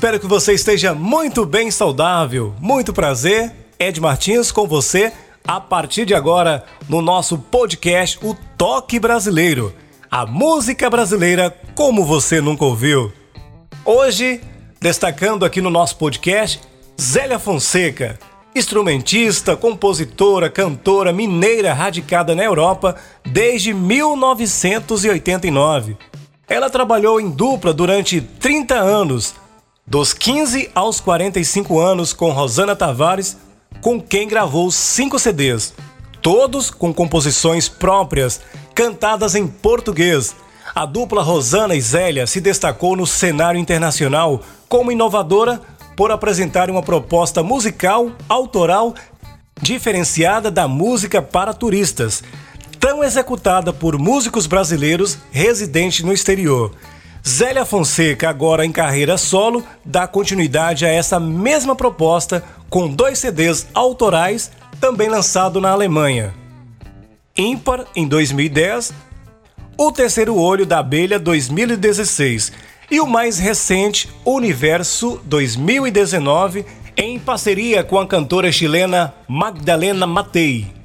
Espero que você esteja muito bem saudável. Muito prazer, Ed Martins com você a partir de agora no nosso podcast O Toque Brasileiro. A música brasileira como você nunca ouviu. Hoje, destacando aqui no nosso podcast, Zélia Fonseca, instrumentista, compositora, cantora mineira radicada na Europa desde 1989. Ela trabalhou em dupla durante 30 anos dos 15 aos 45 anos com Rosana Tavares, com quem gravou cinco CDs, todos com composições próprias, cantadas em português. A dupla Rosana e Zélia se destacou no cenário internacional como inovadora por apresentar uma proposta musical autoral diferenciada da música para turistas, tão executada por músicos brasileiros residentes no exterior. Zélia Fonseca, agora em carreira solo, dá continuidade a essa mesma proposta com dois CDs autorais, também lançado na Alemanha. Ímpar em 2010, O Terceiro Olho da Abelha 2016 e o mais recente, Universo 2019, em parceria com a cantora chilena Magdalena Matei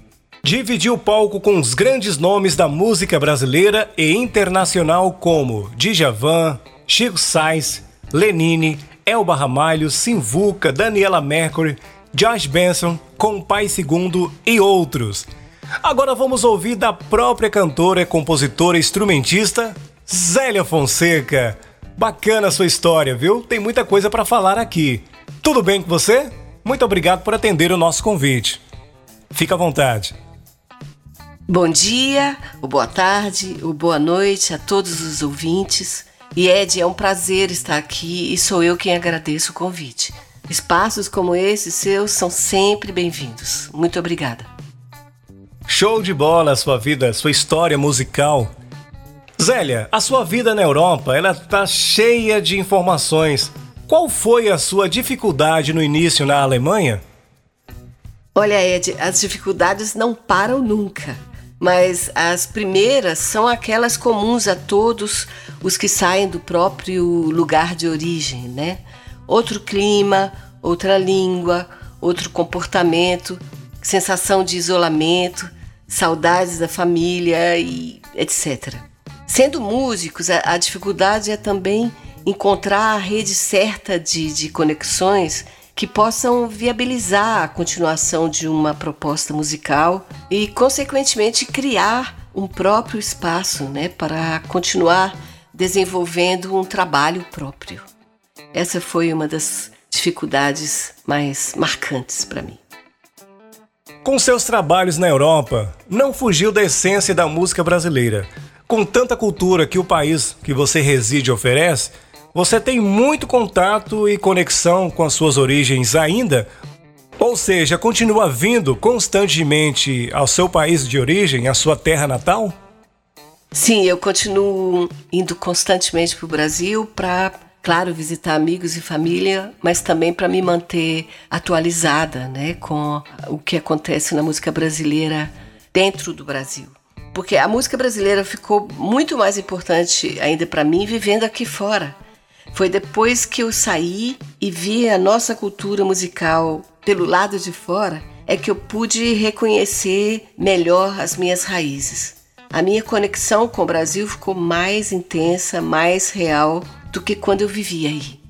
dividiu o palco com os grandes nomes da música brasileira e internacional como Djavan, Chico Sainz, Lenine, Elba Ramalho, Simvuca, Daniela Mercury, Josh Benson, Compai Segundo e outros. Agora vamos ouvir da própria cantora, compositora e instrumentista Zélia Fonseca. Bacana a sua história, viu? Tem muita coisa para falar aqui. Tudo bem com você? Muito obrigado por atender o nosso convite. Fica à vontade. Bom dia, ou boa tarde, ou boa noite a todos os ouvintes. E Ed, é um prazer estar aqui e sou eu quem agradeço o convite. Espaços como esse seus são sempre bem-vindos. Muito obrigada. Show de bola a sua vida, sua história musical. Zélia, a sua vida na Europa, ela tá cheia de informações. Qual foi a sua dificuldade no início na Alemanha? Olha, Ed, as dificuldades não param nunca mas as primeiras são aquelas comuns a todos os que saem do próprio lugar de origem, né? Outro clima, outra língua, outro comportamento, sensação de isolamento, saudades da família e etc. Sendo músicos, a, a dificuldade é também encontrar a rede certa de, de conexões que possam viabilizar a continuação de uma proposta musical e, consequentemente, criar um próprio espaço né, para continuar desenvolvendo um trabalho próprio. Essa foi uma das dificuldades mais marcantes para mim. Com seus trabalhos na Europa, não fugiu da essência da música brasileira. Com tanta cultura que o país que você reside oferece, você tem muito contato e conexão com as suas origens ainda? Ou seja, continua vindo constantemente ao seu país de origem, à sua terra natal? Sim, eu continuo indo constantemente para o Brasil para, claro, visitar amigos e família, mas também para me manter atualizada né, com o que acontece na música brasileira dentro do Brasil porque a música brasileira ficou muito mais importante ainda para mim vivendo aqui fora. Foi depois que eu saí e vi a nossa cultura musical pelo lado de fora é que eu pude reconhecer melhor as minhas raízes. A minha conexão com o Brasil ficou mais intensa, mais real do que quando eu vivia aí.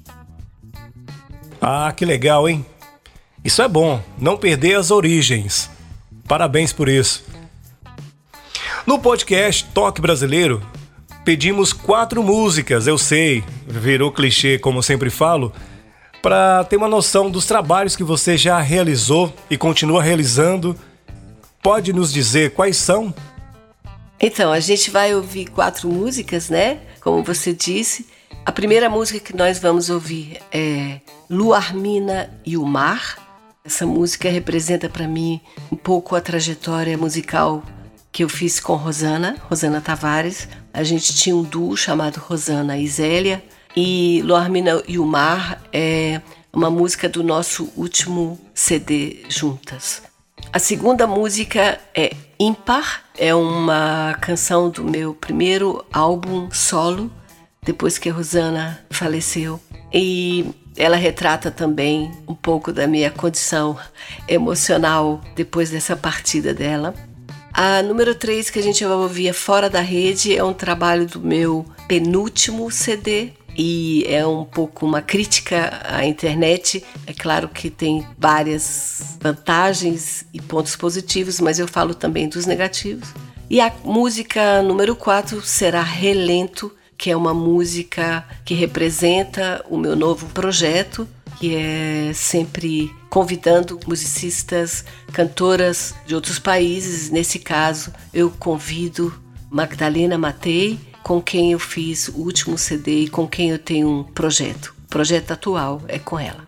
Ah, que legal, hein? Isso é bom, não perder as origens. Parabéns por isso. No podcast Toque Brasileiro, pedimos quatro músicas, eu sei, virou clichê como sempre falo, para ter uma noção dos trabalhos que você já realizou e continua realizando. Pode nos dizer quais são? Então, a gente vai ouvir quatro músicas, né? Como você disse. A primeira música que nós vamos ouvir é Luarmina e o Mar. Essa música representa para mim um pouco a trajetória musical que eu fiz com Rosana, Rosana Tavares. A gente tinha um duo chamado Rosana e Zélia. E Luarmina e o Mar é uma música do nosso último CD juntas. A segunda música é Ímpar, é uma canção do meu primeiro álbum solo, depois que a Rosana faleceu. E ela retrata também um pouco da minha condição emocional depois dessa partida dela. A número 3 que a gente vai ouvir é Fora da Rede, é um trabalho do meu penúltimo CD, e é um pouco uma crítica à internet. É claro que tem várias vantagens e pontos positivos, mas eu falo também dos negativos. E a música número 4 será Relento, que é uma música que representa o meu novo projeto, que é sempre convidando musicistas, cantoras de outros países. Nesse caso, eu convido Magdalena Matei com quem eu fiz o último CD e com quem eu tenho um projeto. O projeto atual é com ela.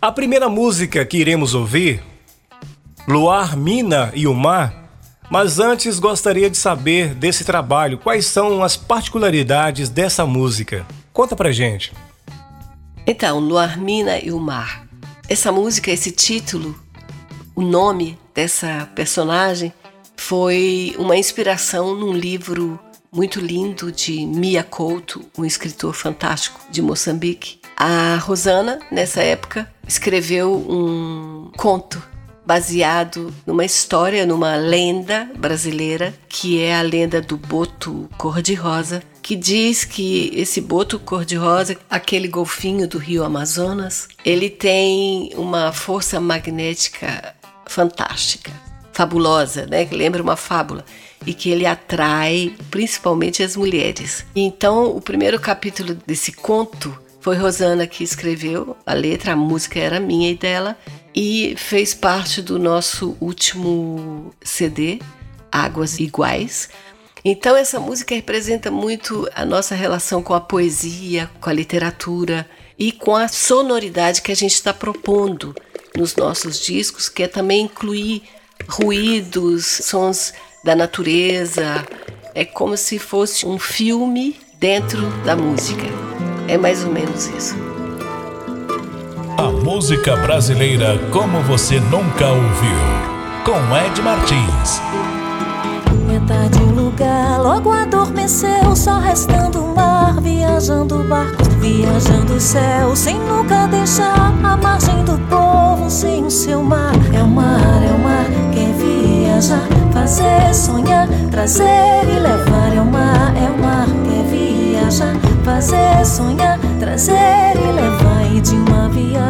A primeira música que iremos ouvir, Luar, Mina e o Mar, mas antes gostaria de saber desse trabalho, quais são as particularidades dessa música. Conta pra gente. Então, Luar, Mina e o Mar. Essa música, esse título, o nome dessa personagem foi uma inspiração num livro muito lindo de Mia Couto, um escritor fantástico de Moçambique. A Rosana, nessa época, escreveu um conto baseado numa história, numa lenda brasileira, que é a lenda do boto cor-de-rosa, que diz que esse boto cor-de-rosa, aquele golfinho do rio Amazonas, ele tem uma força magnética fantástica, fabulosa, né? Que lembra uma fábula e que ele atrai principalmente as mulheres. Então, o primeiro capítulo desse conto foi Rosana que escreveu a letra, a música era minha e dela, e fez parte do nosso último CD, Águas Iguais. Então, essa música representa muito a nossa relação com a poesia, com a literatura e com a sonoridade que a gente está propondo nos nossos discos, que é também incluir ruídos, sons da natureza. É como se fosse um filme dentro da música. É mais ou menos isso. A música brasileira como você nunca ouviu. Com Ed Martins. Metade o lugar logo adormeceu, só restando o mar, viajando barcos, viajando o céu, sem nunca deixar a margem do povo sem o seu mar. É o mar, é o mar, quer viajar, fazer, sonhar, trazer e levar. É o mar, é o mar, quer viajar, fazer, sonhar, trazer e levar.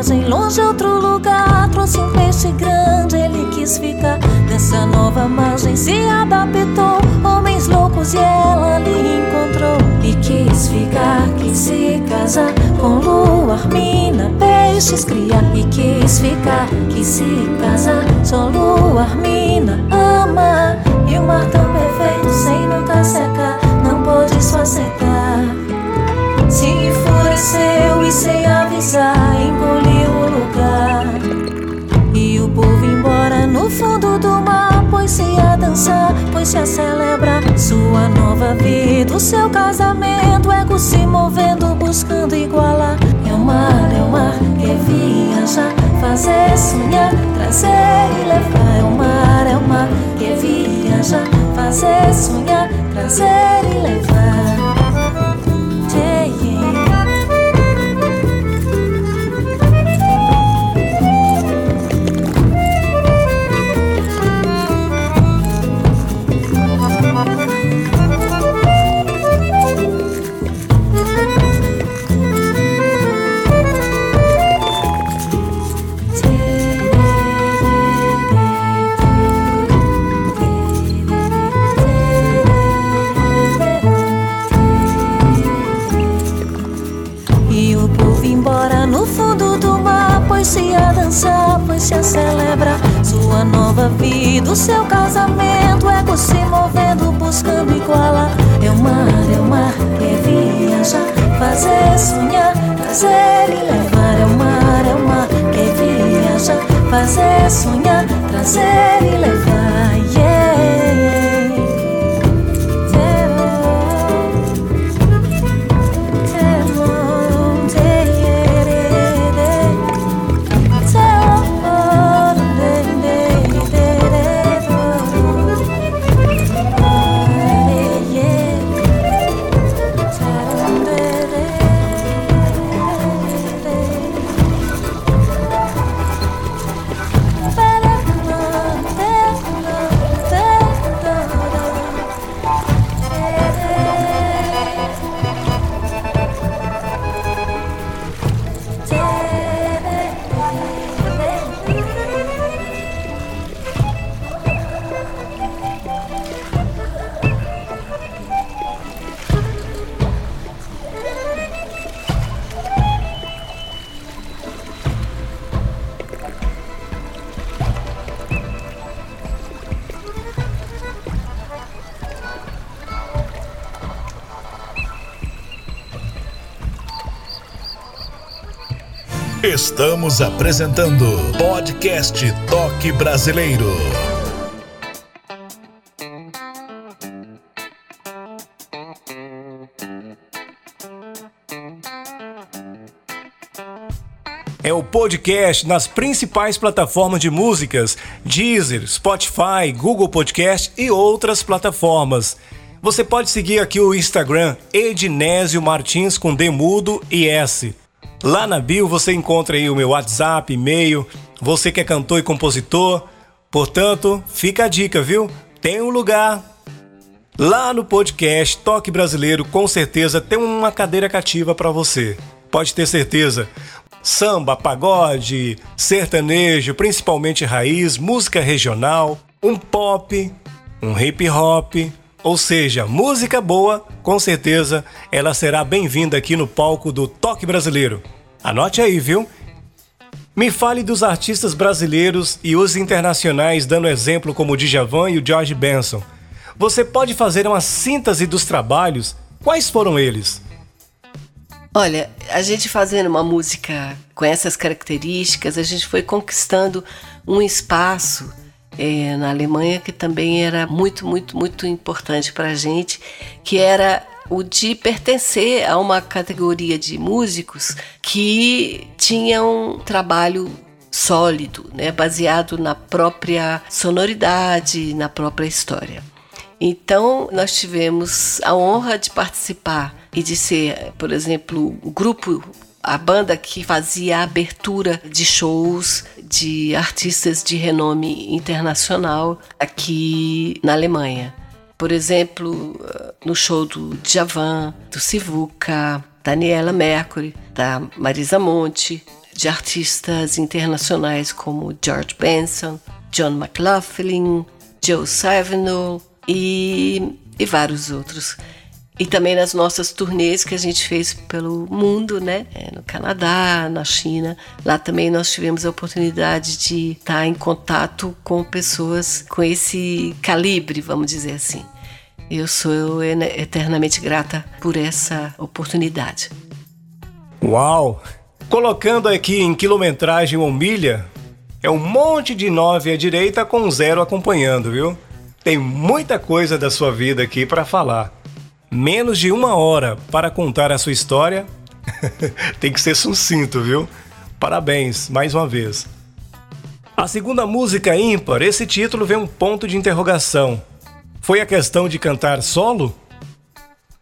Viagem longe a outro lugar, trouxe um peixe grande, ele quis ficar nessa nova margem, se adaptou. Homens loucos e ela ali encontrou e quis ficar, quis se casar com luar, mina, peixes criar e quis ficar, quis se casar, só luar, mina, ama e o mar tão perfeito sem nunca secar, não pôde só aceitar. Se enfureceu e sem avisar, a dançar, pôs-se a celebrar sua nova vida, o seu casamento, ego se movendo, buscando igualar. É o mar, é o mar, quer viajar, fazer, sonhar, trazer e levar. É o mar, é o mar, quer viajar, fazer, sonhar, trazer e seu casamento Ego se movendo, buscando igualar É o mar, é o mar, quer viajar Fazer sonhar, trazer e levar. É o mar, é o mar, quer viajar, fazer sonhar, trazer Estamos apresentando Podcast Toque Brasileiro. É o podcast nas principais plataformas de músicas: Deezer, Spotify, Google Podcast e outras plataformas. Você pode seguir aqui o Instagram Ednésio Martins com D mudo e S. Lá na bio você encontra aí o meu WhatsApp, e-mail, você que é cantor e compositor. Portanto, fica a dica, viu? Tem um lugar lá no podcast Toque Brasileiro, com certeza tem uma cadeira cativa para você. Pode ter certeza. Samba, pagode, sertanejo, principalmente raiz, música regional, um pop, um hip hop, ou seja, música boa, com certeza ela será bem-vinda aqui no palco do Toque Brasileiro. Anote aí, viu? Me fale dos artistas brasileiros e os internacionais, dando exemplo como o Djavan e o George Benson. Você pode fazer uma síntese dos trabalhos? Quais foram eles? Olha, a gente fazendo uma música com essas características, a gente foi conquistando um espaço é, na Alemanha que também era muito, muito, muito importante para a gente, que era o de pertencer a uma categoria de músicos que tinham um trabalho sólido, né, baseado na própria sonoridade, na própria história. Então, nós tivemos a honra de participar e de ser, por exemplo, o grupo a banda que fazia a abertura de shows de artistas de renome internacional aqui na Alemanha. Por exemplo, no show do Djavan, do Sivuca, Daniela Mercury, da Marisa Monte, de artistas internacionais como George Benson, John McLaughlin, Joe Savinol e, e vários outros. E também nas nossas turnês que a gente fez pelo mundo, né? É, no Canadá, na China. Lá também nós tivemos a oportunidade de estar em contato com pessoas com esse calibre, vamos dizer assim. Eu sou eternamente grata por essa oportunidade. Uau! Colocando aqui em quilometragem ou milha, é um monte de nove à direita com zero acompanhando, viu? Tem muita coisa da sua vida aqui para falar menos de uma hora para contar a sua história, tem que ser sucinto, viu? Parabéns, mais uma vez. A segunda música ímpar, esse título vem um ponto de interrogação. Foi a questão de cantar solo?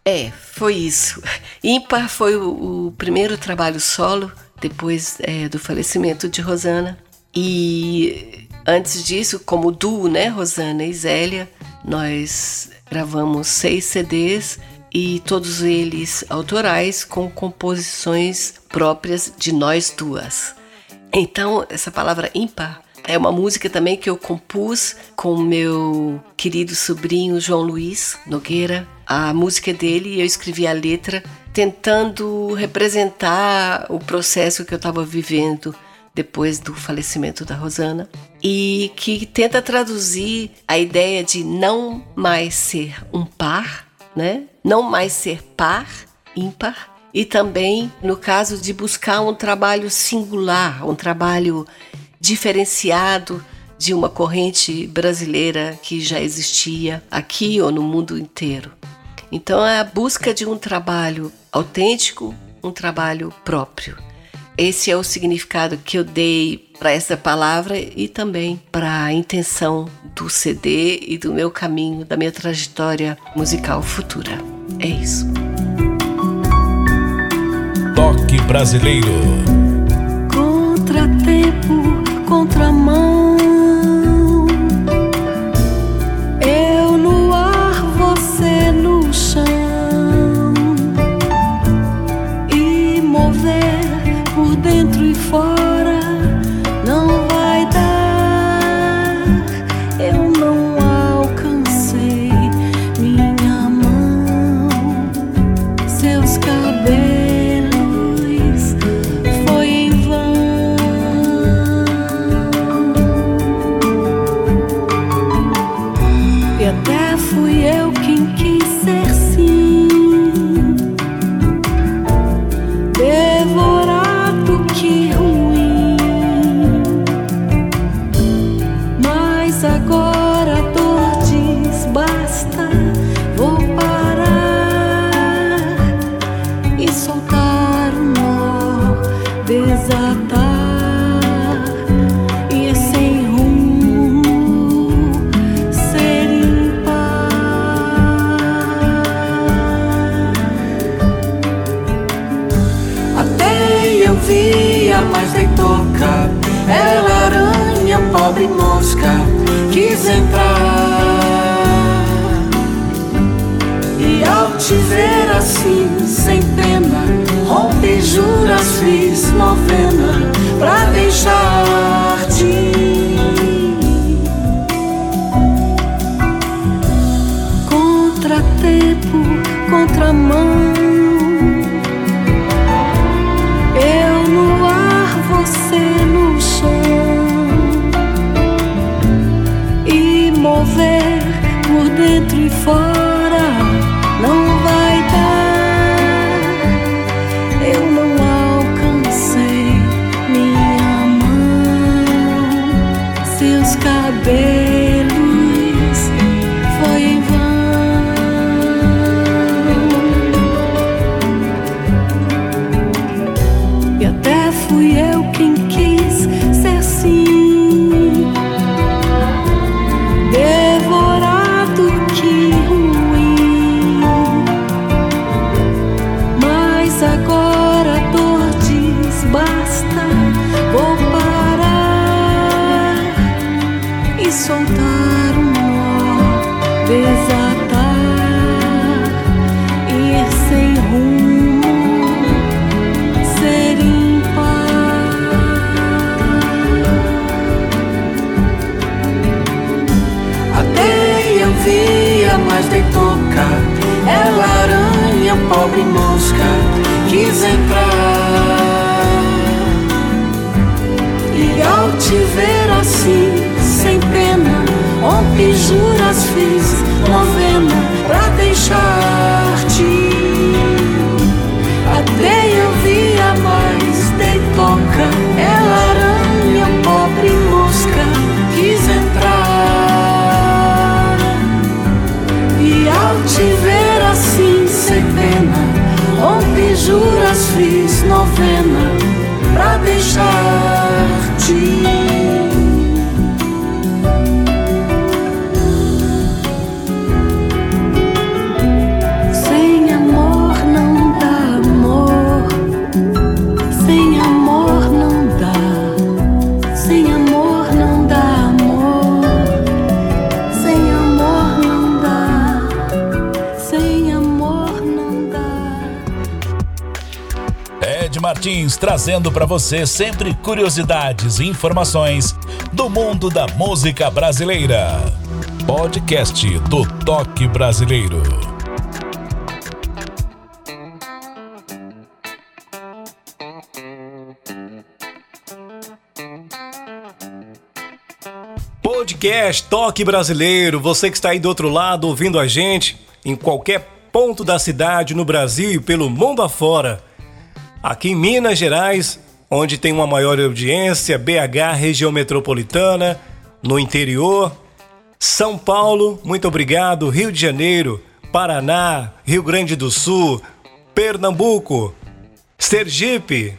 É, foi isso. Ímpar foi o, o primeiro trabalho solo depois é, do falecimento de Rosana. E antes disso, como duo, né, Rosana e Zélia, nós Gravamos seis CDs e todos eles autorais com composições próprias de nós duas. Então, essa palavra ímpar é uma música também que eu compus com meu querido sobrinho João Luiz Nogueira. A música dele, eu escrevi a letra tentando representar o processo que eu estava vivendo depois do falecimento da Rosana, e que tenta traduzir a ideia de não mais ser um par, né? Não mais ser par, ímpar, e também no caso de buscar um trabalho singular, um trabalho diferenciado de uma corrente brasileira que já existia aqui ou no mundo inteiro. Então é a busca de um trabalho autêntico, um trabalho próprio. Esse é o significado que eu dei para essa palavra e também para a intenção do CD e do meu caminho, da minha trajetória musical futura. É isso. Toque brasileiro. Te ver assim, sem pena, rompi juras, fiz novena pra deixar-te. Trazendo para você sempre curiosidades e informações do mundo da música brasileira. Podcast do Toque Brasileiro. Podcast Toque Brasileiro, você que está aí do outro lado ouvindo a gente em qualquer ponto da cidade, no Brasil e pelo mundo afora. Aqui em Minas Gerais, onde tem uma maior audiência, BH, região metropolitana, no interior, São Paulo, muito obrigado, Rio de Janeiro, Paraná, Rio Grande do Sul, Pernambuco, Sergipe,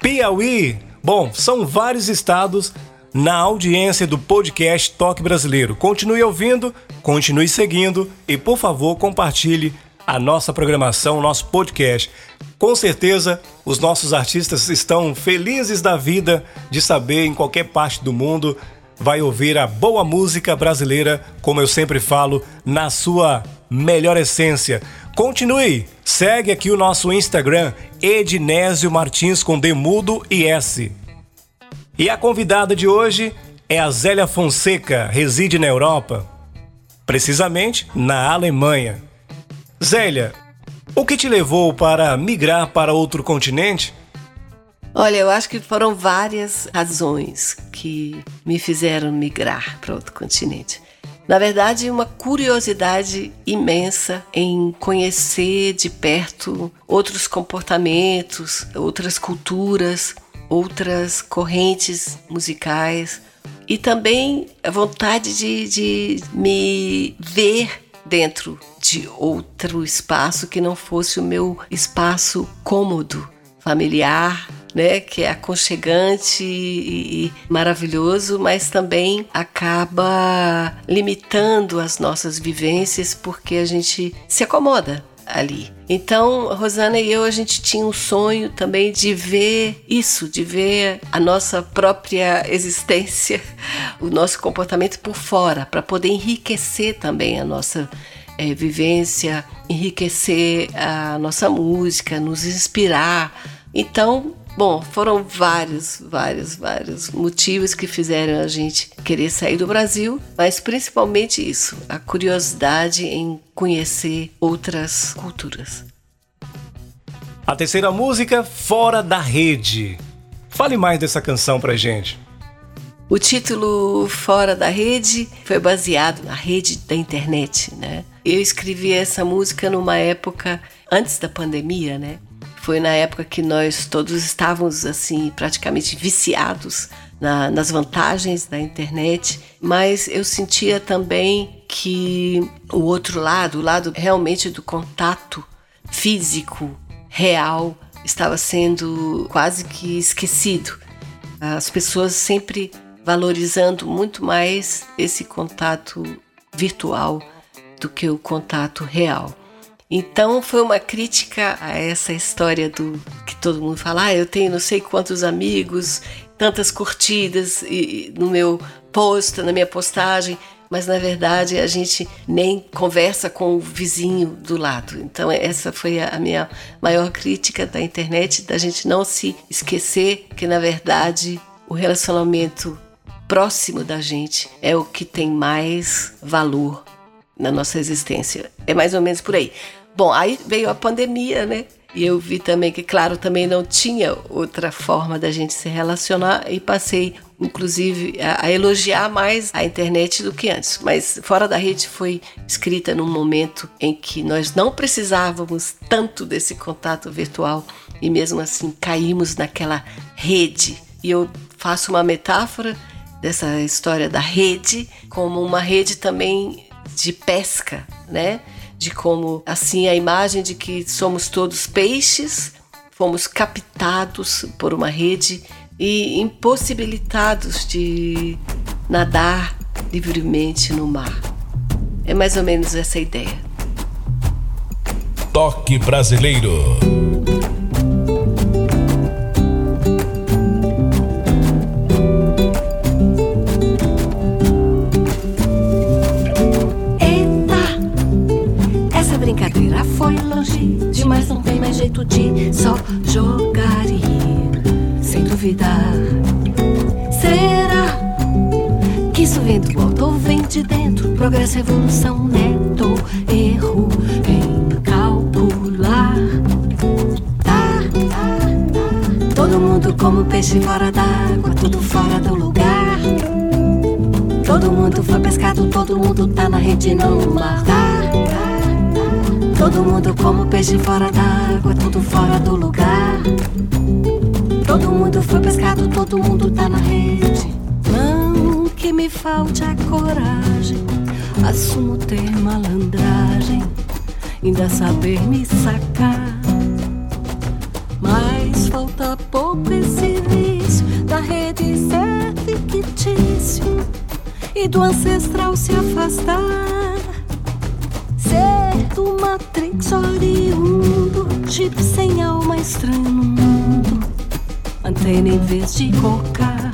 Piauí. Bom, são vários estados na audiência do podcast Toque Brasileiro. Continue ouvindo, continue seguindo e, por favor, compartilhe a nossa programação, o nosso podcast. Com certeza, os nossos artistas estão felizes da vida de saber em qualquer parte do mundo vai ouvir a boa música brasileira, como eu sempre falo, na sua melhor essência. Continue, segue aqui o nosso Instagram, Ednésio Martins com Demudo e S. E a convidada de hoje é a Zélia Fonseca, reside na Europa, precisamente na Alemanha. Zélia, o que te levou para migrar para outro continente? Olha, eu acho que foram várias razões que me fizeram migrar para outro continente. Na verdade, uma curiosidade imensa em conhecer de perto outros comportamentos, outras culturas, outras correntes musicais e também a vontade de, de me ver dentro de outro espaço que não fosse o meu espaço cômodo, familiar, né, que é aconchegante e, maravilhoso, mas também acaba limitando as nossas vivências porque a gente se acomoda ali. Então, Rosana e eu, a gente tinha um sonho também de ver isso, de ver a nossa própria existência, o nosso comportamento por fora, para poder enriquecer também a nossa é, vivência, enriquecer a nossa música, nos inspirar. Então, Bom, foram vários, vários, vários motivos que fizeram a gente querer sair do Brasil, mas principalmente isso, a curiosidade em conhecer outras culturas. A terceira música, Fora da Rede. Fale mais dessa canção pra gente. O título Fora da Rede foi baseado na rede da internet, né? Eu escrevi essa música numa época antes da pandemia, né? Foi na época que nós todos estávamos assim praticamente viciados na, nas vantagens da internet, mas eu sentia também que o outro lado, o lado realmente do contato físico, real, estava sendo quase que esquecido. As pessoas sempre valorizando muito mais esse contato virtual do que o contato real. Então foi uma crítica a essa história do que todo mundo fala, ah, eu tenho não sei quantos amigos, tantas curtidas no meu post, na minha postagem, mas na verdade a gente nem conversa com o vizinho do lado. Então essa foi a minha maior crítica da internet, da gente não se esquecer que na verdade o relacionamento próximo da gente é o que tem mais valor na nossa existência. É mais ou menos por aí. Bom, aí veio a pandemia, né? E eu vi também que, claro, também não tinha outra forma da gente se relacionar e passei, inclusive, a, a, elogiar mais a internet do que antes. Mas Fora da Rede foi escrita num momento em que nós não precisávamos tanto desse contato virtual e mesmo assim caímos naquela rede. E eu faço uma metáfora dessa história da rede como uma rede também de pesca, né? de como assim a imagem de que somos todos peixes, fomos captados por uma rede e impossibilitados de nadar livremente no mar. É mais ou menos essa ideia. Toque brasileiro. Jeito de só jogaria, sem duvidar. Será que isso vem do alto ou vem de dentro? Progresso, evolução, neto, erro em calcular. Tá, tá, tá. Todo mundo como peixe fora d'água, tudo fora do lugar. Todo mundo foi pescado, todo mundo tá na rede, não no mar. Tá. Todo mundo como peixe fora d'água, tudo fora do lugar. Todo mundo foi pescado, todo mundo tá na rede. Não que me falte a coragem, assumo ter malandragem, ainda saber me sacar. Mas falta pouco esse vício da rede ser fictício e do ancestral se afastar. Do Matrix oriundo, chip sem alma estranho no mundo, antena em vez de cocar,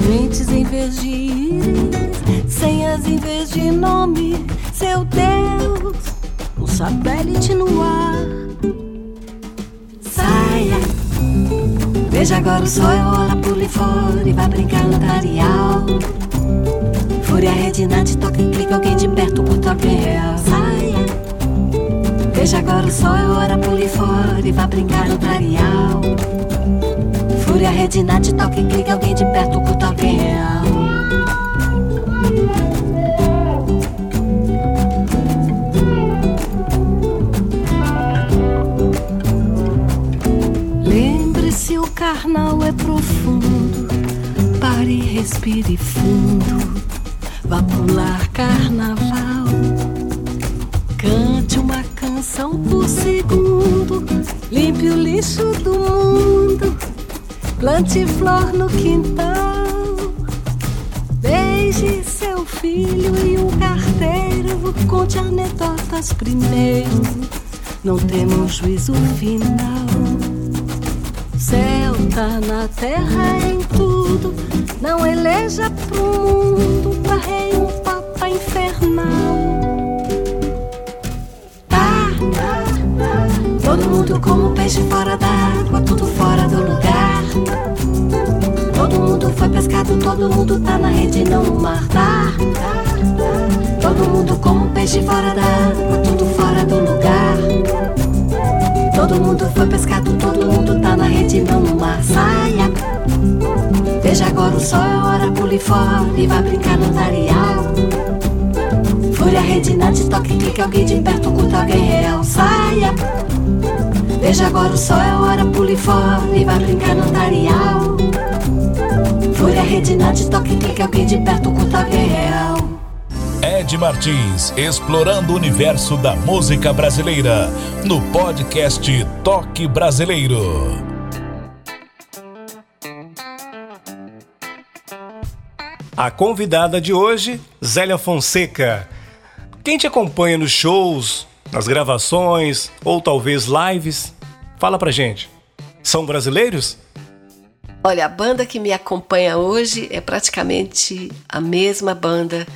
mentes em vez de íris, senhas em vez de nome, seu Deus, um satélite no ar. Saia, veja agora o sol, rola, pule fora e vai brincar no tarial. Fúria, redinante, toca e clica, alguém de perto, alguém real. Saia, veja agora o sol, é hora, pule fora e vai brincar no tarial. Fúria, redinante, toca e clica, alguém de perto, alguém real. Lembre-se, o carnal é profundo. Pare, respire fundo. Vá pular carnaval. Cante uma canção por segundo. Limpe o lixo do mundo. Plante flor no quintal. Beije seu filho e um carteiro. Conte anedotas primeiro. Não tema um juízo final. Céu tá na terra em tudo. Não eleja pro mundo pra rei um papa infernal. Tá. Todo mundo como peixe fora d'água, tudo fora do lugar. Todo mundo foi pescado, todo mundo tá na rede, não no mar. Tá. Todo mundo como peixe fora d'água, tudo fora do lugar. Todo mundo foi pescado, todo mundo tá na rede, não no mar. Saia, veja agora o sol, é hora, pule fora e vai brincar no tarial. Fúria, redinante, toque, clica, alguém de perto, curta alguém real. Saia, veja agora o sol, é hora, pule fora e vai brincar no tarial. Fúria, redinante, toque, clica, alguém de perto, curta alguém real. Ed Martins, explorando o universo da música brasileira, no podcast Toque Brasileiro. A convidada de hoje, Zélia Fonseca. Quem te acompanha nos shows, nas gravações ou talvez lives, fala pra gente. São brasileiros? Olha, a banda que me acompanha hoje é praticamente a mesma banda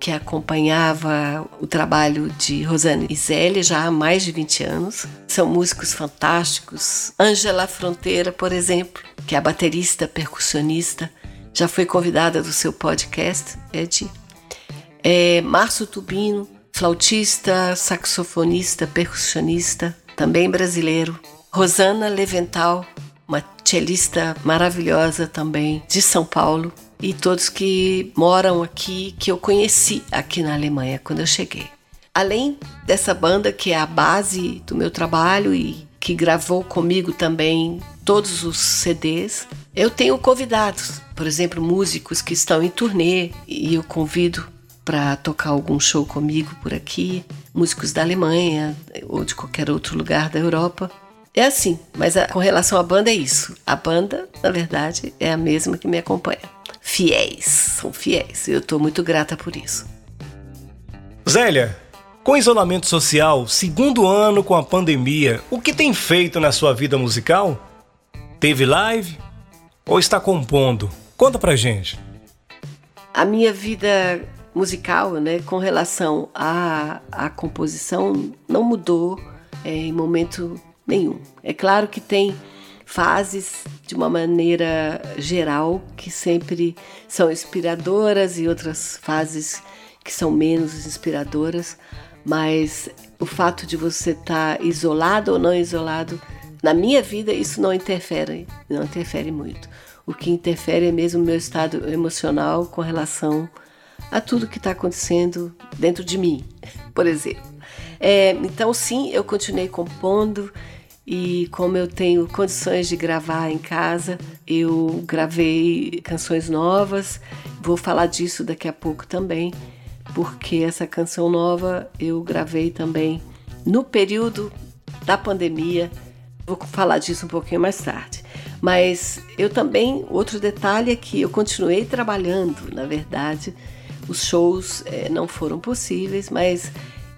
que acompanhava o trabalho de Rosane e Zélia já há mais de 20 anos. São músicos fantásticos. Ângela Fronteira, por exemplo, que é a baterista percussionista, já foi convidada do seu podcast, Ed. É, Márcio Tubino, flautista, saxofonista, percussionista, também brasileiro. Rosana Levental, uma cellista maravilhosa também, de São Paulo e todos que moram aqui, que eu conheci aqui na Alemanha quando eu cheguei. Além dessa banda que é a base do meu trabalho e que gravou comigo também todos os CDs, eu tenho convidados, por exemplo, músicos que estão em turnê e eu convido para tocar algum show comigo por aqui, músicos da Alemanha ou de qualquer outro lugar da Europa. É assim, mas a, com relação à banda é isso. A banda, na verdade, é a mesma que me acompanha fiéis, são fiéis. Eu estou muito grata por isso. Zélia, com isolamento social, segundo ano com a pandemia, o que tem feito na sua vida musical? Teve live ou está compondo? Conta pra gente. A minha vida musical, né, com relação à, à composição, não mudou é, em momento nenhum. É claro que tem fases de uma maneira geral que sempre são inspiradoras e outras fases que são menos inspiradoras, mas o fato de você estar tá isolado ou não isolado, na minha vida isso não interfere, não interfere muito. O que interfere é mesmo o meu estado emocional com relação a tudo que está acontecendo dentro de mim, por exemplo. É, então, sim, eu continuei compondo e como eu tenho condições de gravar em casa, eu gravei canções novas. Vou falar disso daqui a pouco também, porque essa canção nova eu gravei também no período da pandemia. Vou falar disso um pouquinho mais tarde. Mas eu também, outro detalhe é que eu continuei trabalhando, na verdade. Os shows é, não foram possíveis, mas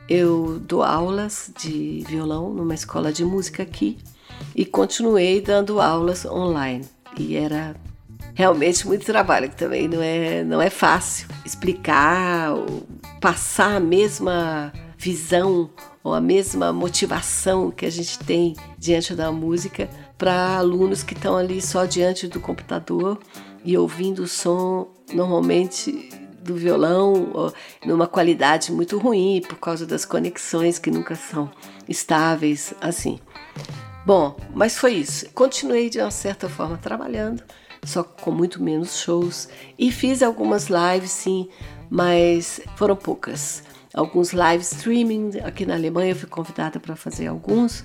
eu dou aulas de violão numa escola de música aqui e continuei dando aulas online. E era realmente muito trabalho, que também não é, não é fácil explicar passar a mesma visão ou a mesma motivação que a gente tem diante da música para alunos que estão ali só diante do computador e ouvindo o som normalmente do violão numa qualidade muito ruim por causa das conexões que nunca são estáveis assim. Bom, mas foi isso. Continuei de uma certa forma trabalhando, só com muito menos shows e fiz algumas lives sim, mas foram poucas. Alguns live streaming aqui na Alemanha eu fui convidada para fazer alguns,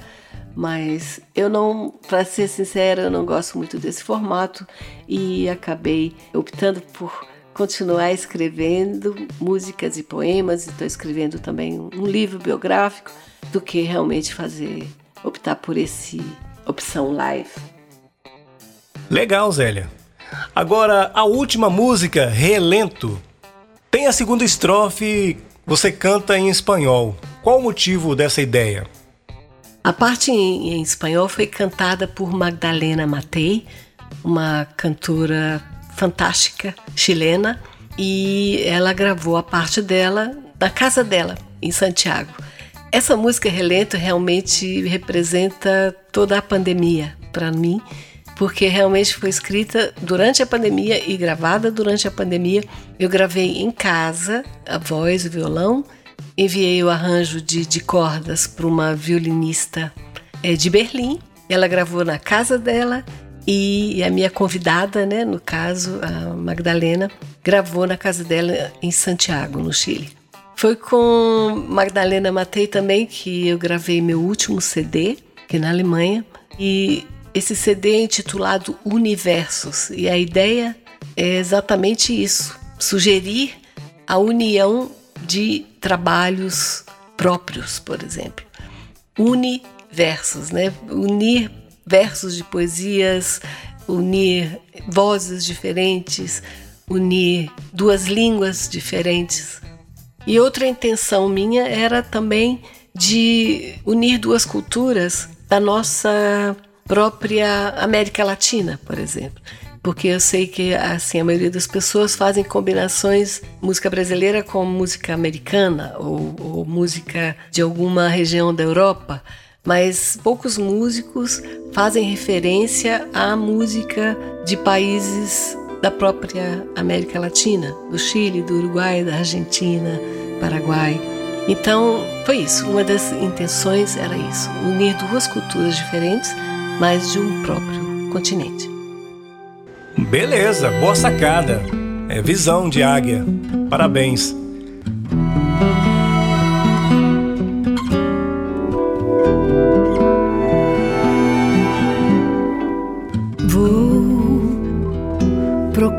mas eu não, para ser sincera, eu não gosto muito desse formato e acabei optando por continuar escrevendo músicas e poemas, estou escrevendo também um livro biográfico, do que realmente fazer, optar por esse opção live. Legal, Zélia. Agora, a última música, Relento, tem a segunda estrofe, você canta em espanhol. Qual o motivo dessa ideia? A parte em, em espanhol foi cantada por Magdalena Matei, uma cantora fantástica chilena e ela gravou a parte dela na casa dela, em Santiago. Essa música Relento realmente representa toda a pandemia para mim, porque realmente foi escrita durante a pandemia e gravada durante a pandemia. Eu gravei em casa a voz, o violão, enviei o arranjo de, de cordas para uma violinista é, de Berlim. Ela gravou na casa dela e a minha convidada, né, no caso, a Magdalena, gravou na casa dela em Santiago, no Chile. Foi com Magdalena Matei também que eu gravei meu último CD, aqui na Alemanha, e esse CD é intitulado Universos, e a ideia é exatamente isso: sugerir a união de trabalhos próprios, por exemplo. Universos, né? Unir versos de poesias, unir vozes diferentes, unir duas línguas diferentes. E outra intenção minha era também de unir duas culturas da nossa própria América Latina, por exemplo. Porque eu sei que assim a maioria das pessoas fazem combinações música brasileira com música americana ou, ou música de alguma região da Europa mas poucos músicos fazem referência à música de países da própria América Latina, do Chile, do Uruguai, da Argentina, Paraguai. Então, foi isso. Uma das intenções era isso: unir duas culturas diferentes, mas de um próprio continente. Beleza, boa sacada. É visão de águia. Parabéns.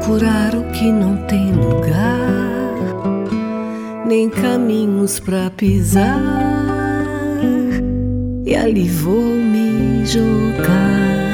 procurar o que não tem lugar, nem caminhos para pisar, e ali vou me jogar,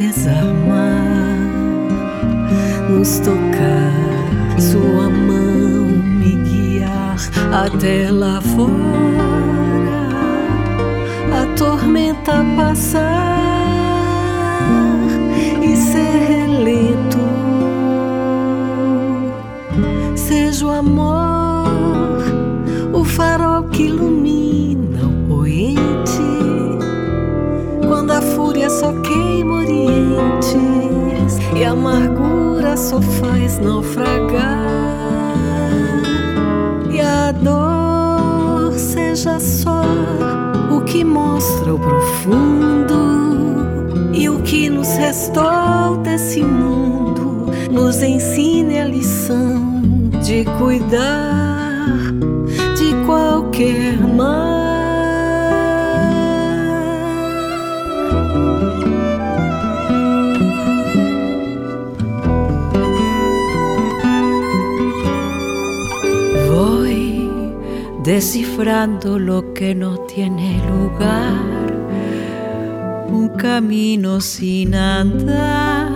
desarmar, nos tocar, sua mão me guiar até lá fora, a tormenta passar e ser relento, seja o amor, o farol que ilumina e a amargura só faz naufragar. E a dor seja só o que mostra o profundo e o que nos restou desse mundo nos ensine a lição de cuidar de qualquer mal. Descifrando lo que no tiene lugar, un camino sin andar,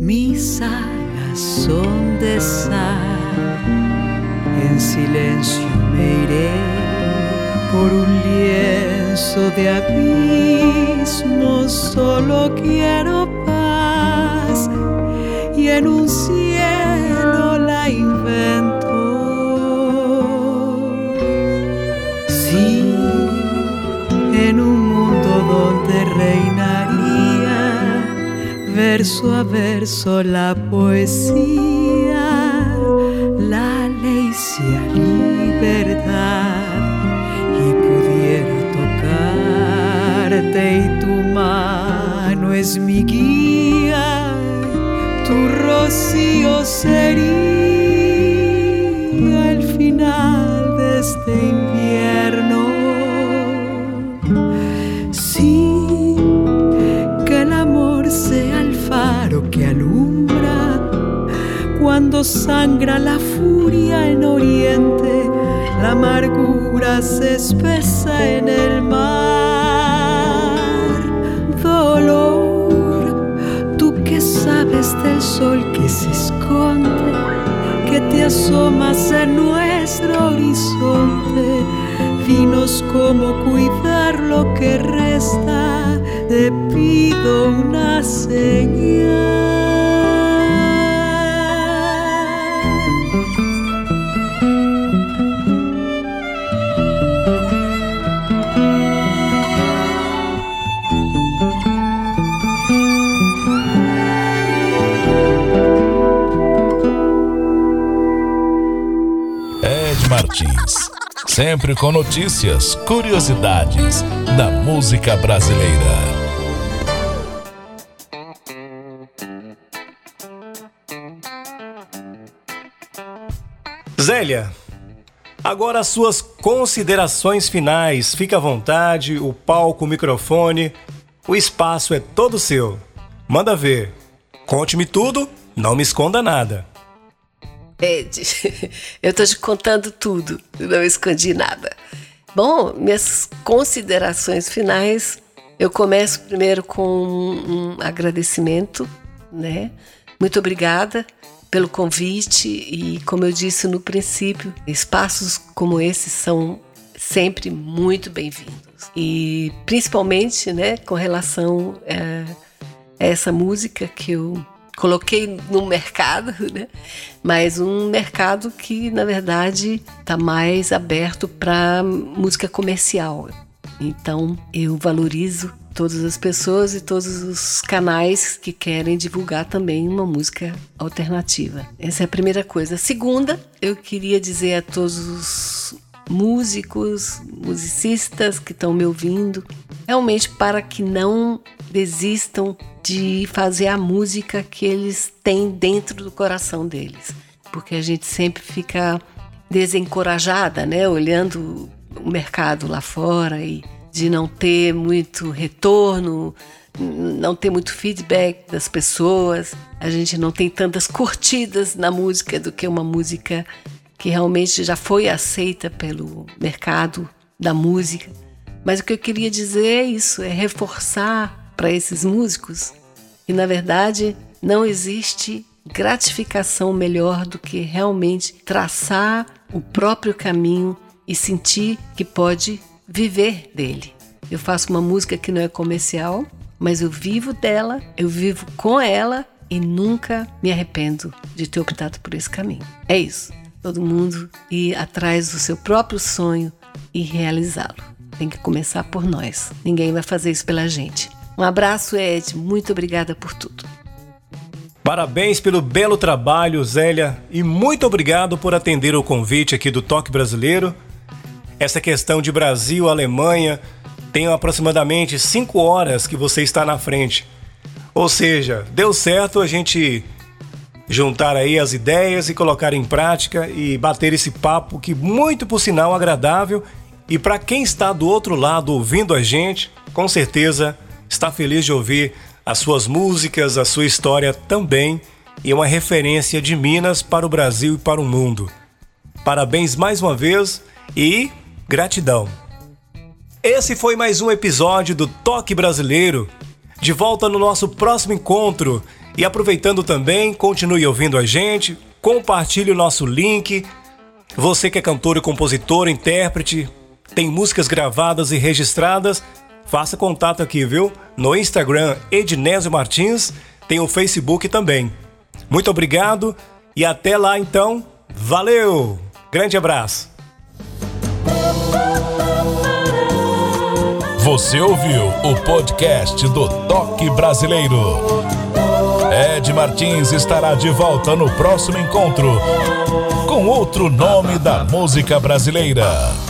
mis alas son de sal, en silencio me iré por un lienzo de abismo, solo quiero paz y en un cielo verso a verso la poesía, la ley sea libertad y pudiera tocarte y tu mano es mi guía, tu rocío sería el final de este invierno sangra la furia en oriente, la amargura se espesa en el mar. Dolor, tú que sabes del sol que se esconde, que te asomas en nuestro horizonte, dinos cómo cuidar lo que resta te pido una señal. Sempre com notícias, curiosidades da música brasileira. Zélia, agora as suas considerações finais. Fique à vontade, o palco, o microfone, o espaço é todo seu. Manda ver. Conte-me tudo, não me esconda nada. Ed, eu tô te contando tudo, não escondi nada. Bom, minhas considerações finais, eu começo primeiro com um agradecimento, né? Muito obrigada pelo convite e, como eu disse no princípio, espaços como esses são sempre muito bem-vindos. E principalmente né, com relação a essa música que eu coloquei no mercado, né? mas um mercado que, na verdade, está mais aberto para música comercial. Então, eu valorizo todas as pessoas e todos os canais que querem divulgar também uma música alternativa. Essa é a primeira coisa. A segunda, eu queria dizer a todos os músicos, musicistas que estão me ouvindo, realmente para que não desistam de fazer a música que eles têm dentro do coração deles, porque a gente sempre fica desencorajada, né, olhando o mercado lá fora e de não ter muito retorno, não ter muito feedback das pessoas, a gente não tem tantas curtidas na música do que uma música que realmente já foi aceita pelo mercado da música. Mas o que eu queria dizer é isso, é reforçar para esses músicos que na verdade não existe gratificação melhor do que realmente traçar o próprio caminho e sentir que pode viver dele. Eu faço uma música que não é comercial, mas eu vivo dela, eu vivo com ela e nunca me arrependo de ter optado por esse caminho. É isso. Todo mundo ir atrás do seu próprio sonho e realizá-lo. Tem que começar por nós. Ninguém vai fazer isso pela gente. Um abraço, Ed. Muito obrigada por tudo. Parabéns pelo belo trabalho, Zélia, e muito obrigado por atender o convite aqui do Toque Brasileiro. Essa questão de Brasil, Alemanha, tem aproximadamente cinco horas que você está na frente. Ou seja, deu certo a gente juntar aí as ideias e colocar em prática e bater esse papo que muito por sinal agradável e para quem está do outro lado ouvindo a gente, com certeza está feliz de ouvir as suas músicas, a sua história também e uma referência de Minas para o Brasil e para o mundo. Parabéns mais uma vez e gratidão. Esse foi mais um episódio do Toque Brasileiro. De volta no nosso próximo encontro. E aproveitando também, continue ouvindo a gente, compartilhe o nosso link. Você que é cantor e compositor, intérprete, tem músicas gravadas e registradas, faça contato aqui, viu? No Instagram Ednésio Martins, tem o Facebook também. Muito obrigado e até lá então. Valeu! Grande abraço! Você ouviu o podcast do Toque Brasileiro. Ed Martins estará de volta no próximo encontro com outro nome da música brasileira.